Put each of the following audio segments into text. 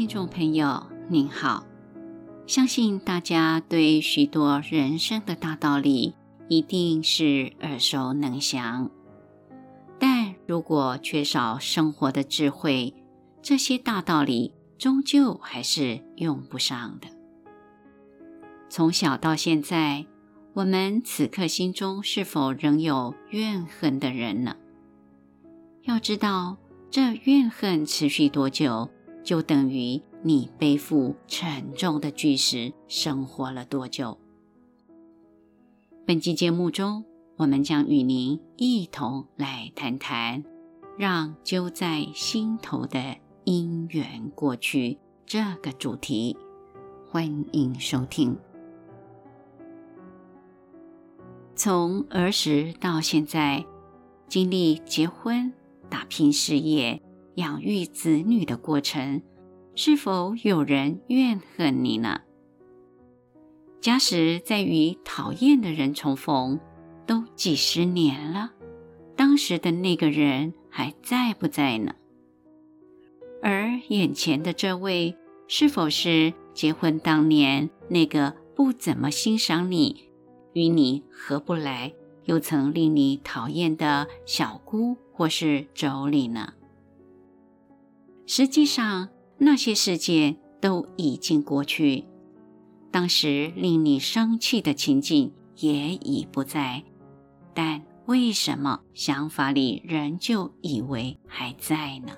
听众朋友，您好。相信大家对许多人生的大道理一定是耳熟能详，但如果缺少生活的智慧，这些大道理终究还是用不上的。从小到现在，我们此刻心中是否仍有怨恨的人呢？要知道，这怨恨持续多久，就等于你背负沉重的巨石生活了多久。本期节目中，我们将与您一同来谈谈“让揪在心头的因缘过去”这个主题。欢迎收听。从儿时到现在，经历结婚、打拼事业、养育子女的过程，是否有人怨恨你呢？假使在与讨厌的人重逢，都几十年了，当时的那个人还在不在呢？而眼前的这位，是否是结婚当年那个不怎么欣赏你？与你合不来，又曾令你讨厌的小姑或是妯娌呢？实际上，那些事件都已经过去，当时令你生气的情景也已不在，但为什么想法里仍旧以为还在呢？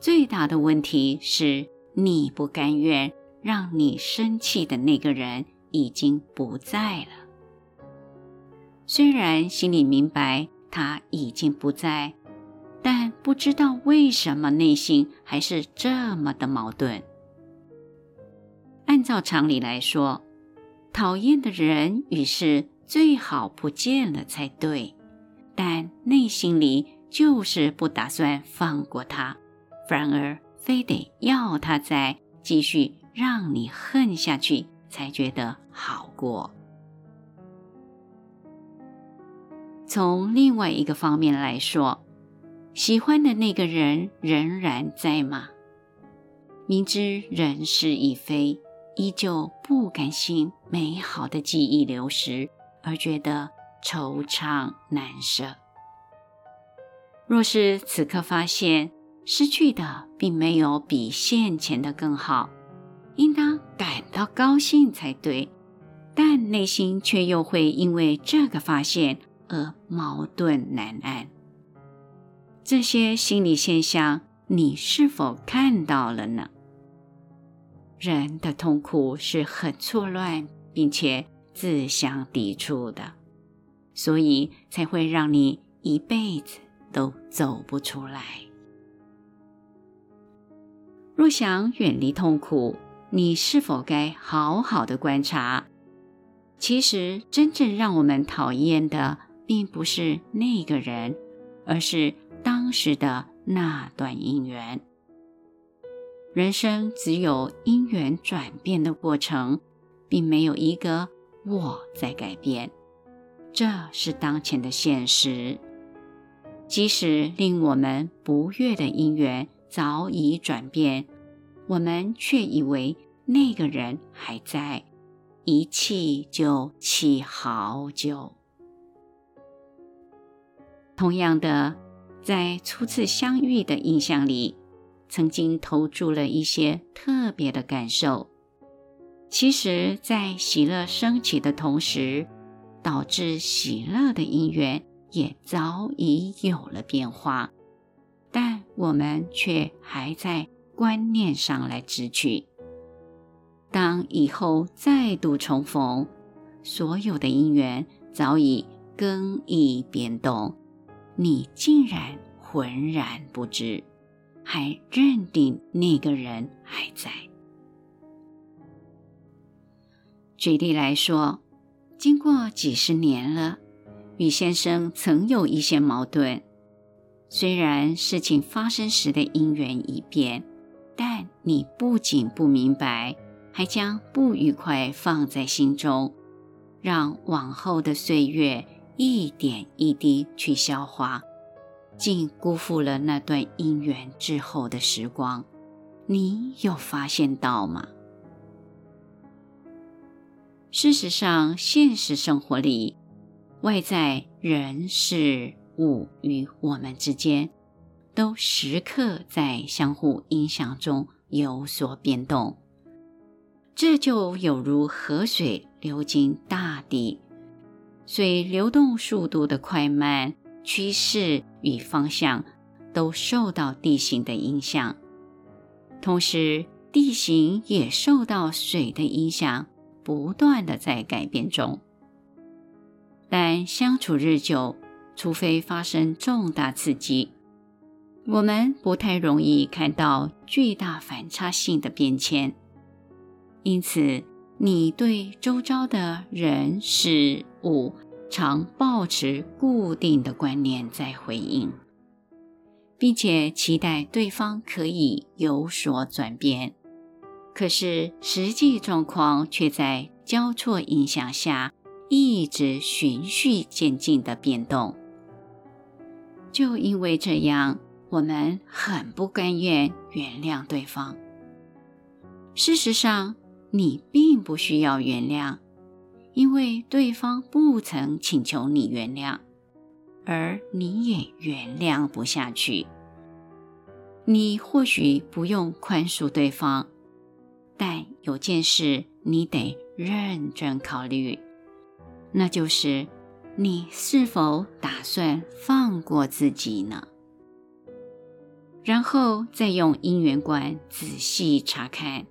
最大的问题是你不甘愿让你生气的那个人。已经不在了。虽然心里明白他已经不在，但不知道为什么内心还是这么的矛盾。按照常理来说，讨厌的人与事最好不见了才对，但内心里就是不打算放过他，反而非得要他再继续让你恨下去。才觉得好过。从另外一个方面来说，喜欢的那个人仍然在吗？明知人事已非，依旧不甘心美好的记忆流失，而觉得惆怅难舍。若是此刻发现失去的并没有比现前的更好，应当感到高兴才对，但内心却又会因为这个发现而矛盾难安。这些心理现象，你是否看到了呢？人的痛苦是很错乱，并且自相抵触的，所以才会让你一辈子都走不出来。若想远离痛苦，你是否该好好的观察？其实，真正让我们讨厌的，并不是那个人，而是当时的那段因缘。人生只有因缘转变的过程，并没有一个我在改变。这是当前的现实。即使令我们不悦的因缘早已转变。我们却以为那个人还在，一气就气好久。同样的，在初次相遇的印象里，曾经投注了一些特别的感受。其实，在喜乐升起的同时，导致喜乐的因缘也早已有了变化，但我们却还在。观念上来执取，当以后再度重逢，所有的因缘早已更易变动，你竟然浑然不知，还认定那个人还在。举例来说，经过几十年了，与先生曾有一些矛盾，虽然事情发生时的因缘已变。但你不仅不明白，还将不愉快放在心中，让往后的岁月一点一滴去消化，竟辜负了那段因缘之后的时光。你有发现到吗？事实上，现实生活里，外在人事物与我们之间，都时刻在相互影响中有所变动。这就有如河水流经大地，水流动速度的快慢、趋势与方向，都受到地形的影响。同时，地形也受到水的影响，不断的在改变中。但相处日久，除非发生重大刺激，我们不太容易看到巨大反差性的变迁。因此，你对周遭的人事五常保持固定的观念在回应，并且期待对方可以有所转变。可是，实际状况却在交错影响下，一直循序渐进的变动。就因为这样，我们很不甘愿原谅对方。事实上，你并不需要原谅，因为对方不曾请求你原谅，而你也原谅不下去。你或许不用宽恕对方，但有件事你得认真考虑，那就是你是否打算放过自己呢？然后再用因缘观仔细查看。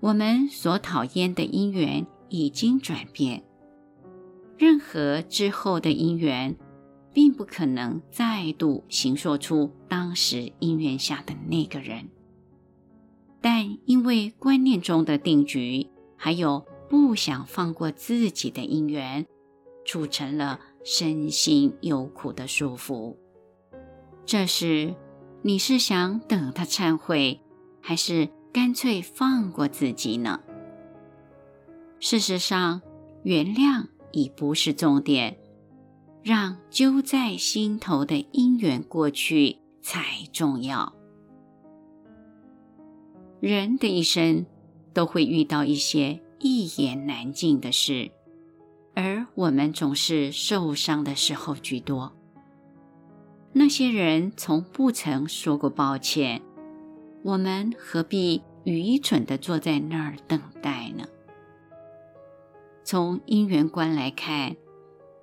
我们所讨厌的因缘已经转变，任何之后的因缘，并不可能再度形塑出当时因缘下的那个人。但因为观念中的定局，还有不想放过自己的因缘，促成了身心有苦的束缚。这时，你是想等他忏悔，还是？干脆放过自己呢？事实上，原谅已不是重点，让揪在心头的因缘过去才重要。人的一生都会遇到一些一言难尽的事，而我们总是受伤的时候居多。那些人从不曾说过抱歉。我们何必愚蠢地坐在那儿等待呢？从因缘观来看，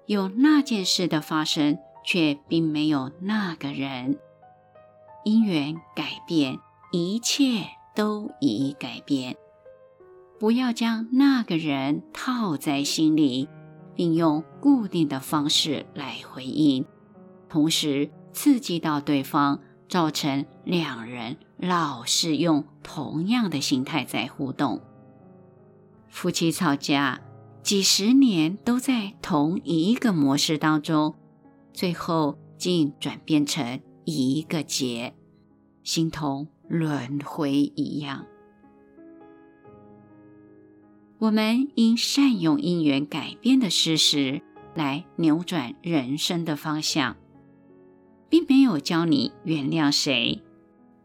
有那件事的发生，却并没有那个人。因缘改变，一切都已改变。不要将那个人套在心里，并用固定的方式来回应，同时刺激到对方。造成两人老是用同样的心态在互动，夫妻吵架几十年都在同一个模式当中，最后竟转变成一个结，形同轮回一样。我们应善用因缘改变的事实来扭转人生的方向。并没有教你原谅谁，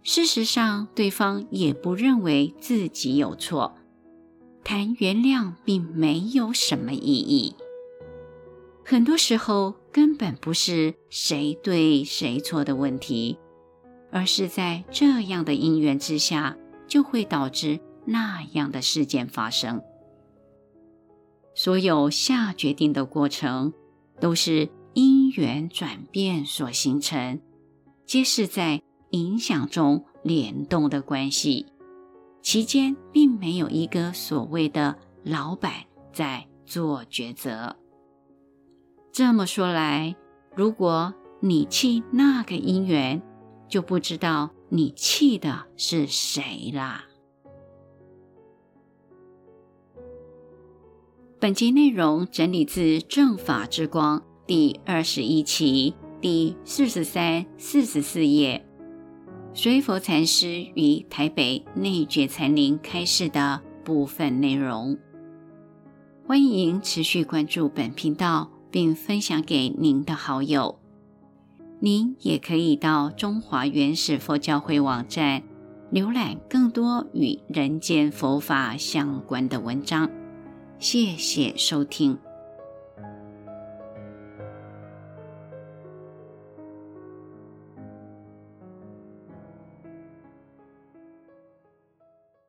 事实上，对方也不认为自己有错。谈原谅并没有什么意义。很多时候，根本不是谁对谁错的问题，而是在这样的因缘之下，就会导致那样的事件发生。所有下决定的过程，都是。因缘转变所形成，皆是在影响中联动的关系，其间并没有一个所谓的老板在做抉择。这么说来，如果你气那个因缘，就不知道你气的是谁啦。本集内容整理自《正法之光》。第二十一期第四十三、四十四页，随佛禅师于台北内觉禅林开示的部分内容。欢迎持续关注本频道，并分享给您的好友。您也可以到中华原始佛教会网站浏览更多与人间佛法相关的文章。谢谢收听。